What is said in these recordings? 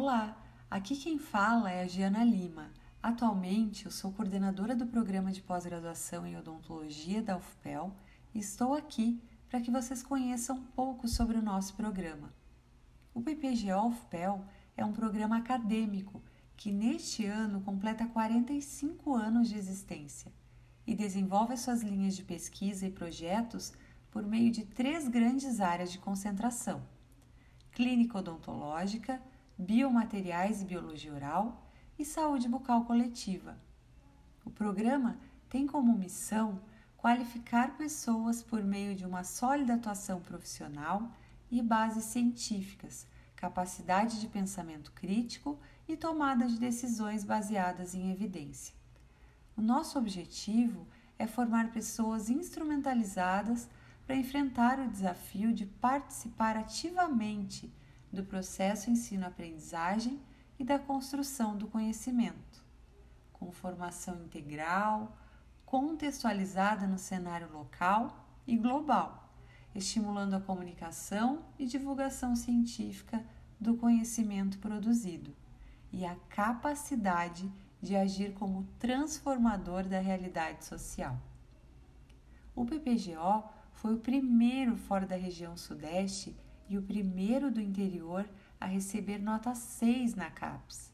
Olá, aqui quem fala é a Giana Lima. Atualmente eu sou coordenadora do programa de pós-graduação em odontologia da UFPEL e estou aqui para que vocês conheçam um pouco sobre o nosso programa. O PPGO UFPEL é um programa acadêmico que neste ano completa 45 anos de existência e desenvolve suas linhas de pesquisa e projetos por meio de três grandes áreas de concentração: clínica odontológica, biomateriais e biologia oral e saúde bucal coletiva. O programa tem como missão qualificar pessoas por meio de uma sólida atuação profissional e bases científicas, capacidade de pensamento crítico e tomada de decisões baseadas em evidência. O nosso objetivo é formar pessoas instrumentalizadas para enfrentar o desafio de participar ativamente do processo ensino-aprendizagem e da construção do conhecimento, com formação integral, contextualizada no cenário local e global, estimulando a comunicação e divulgação científica do conhecimento produzido e a capacidade de agir como transformador da realidade social. O PPGO foi o primeiro fora da região Sudeste e o primeiro do interior a receber nota 6 na CAPES.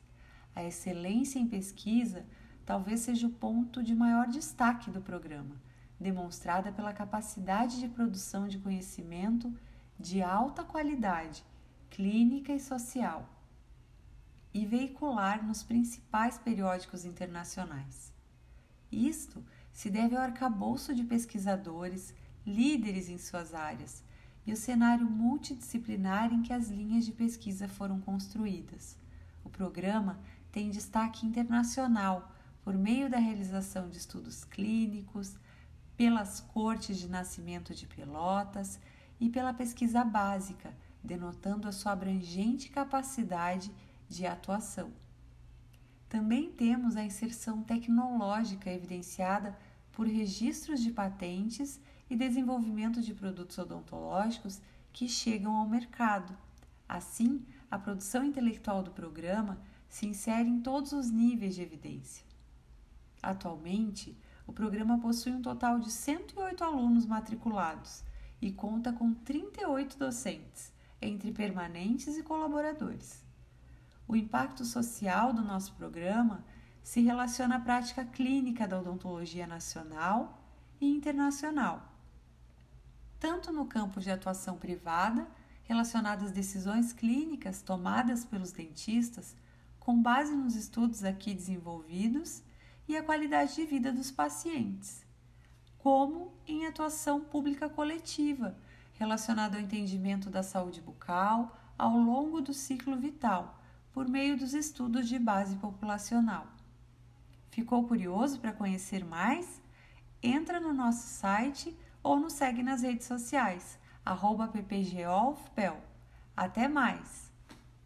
A excelência em pesquisa talvez seja o ponto de maior destaque do programa, demonstrada pela capacidade de produção de conhecimento de alta qualidade, clínica e social, e veicular nos principais periódicos internacionais. Isto se deve ao arcabouço de pesquisadores, líderes em suas áreas, e o cenário multidisciplinar em que as linhas de pesquisa foram construídas. O programa tem destaque internacional por meio da realização de estudos clínicos, pelas cortes de nascimento de pelotas e pela pesquisa básica, denotando a sua abrangente capacidade de atuação. Também temos a inserção tecnológica evidenciada por registros de patentes e desenvolvimento de produtos odontológicos que chegam ao mercado. Assim, a produção intelectual do programa se insere em todos os níveis de evidência. Atualmente, o programa possui um total de 108 alunos matriculados e conta com 38 docentes, entre permanentes e colaboradores. O impacto social do nosso programa se relaciona à prática clínica da odontologia nacional e internacional tanto no campo de atuação privada, relacionado às decisões clínicas tomadas pelos dentistas, com base nos estudos aqui desenvolvidos, e a qualidade de vida dos pacientes, como em atuação pública coletiva, relacionada ao entendimento da saúde bucal ao longo do ciclo vital, por meio dos estudos de base populacional. Ficou curioso para conhecer mais? Entra no nosso site ou nos segue nas redes sociais, ppgofpel. Até mais!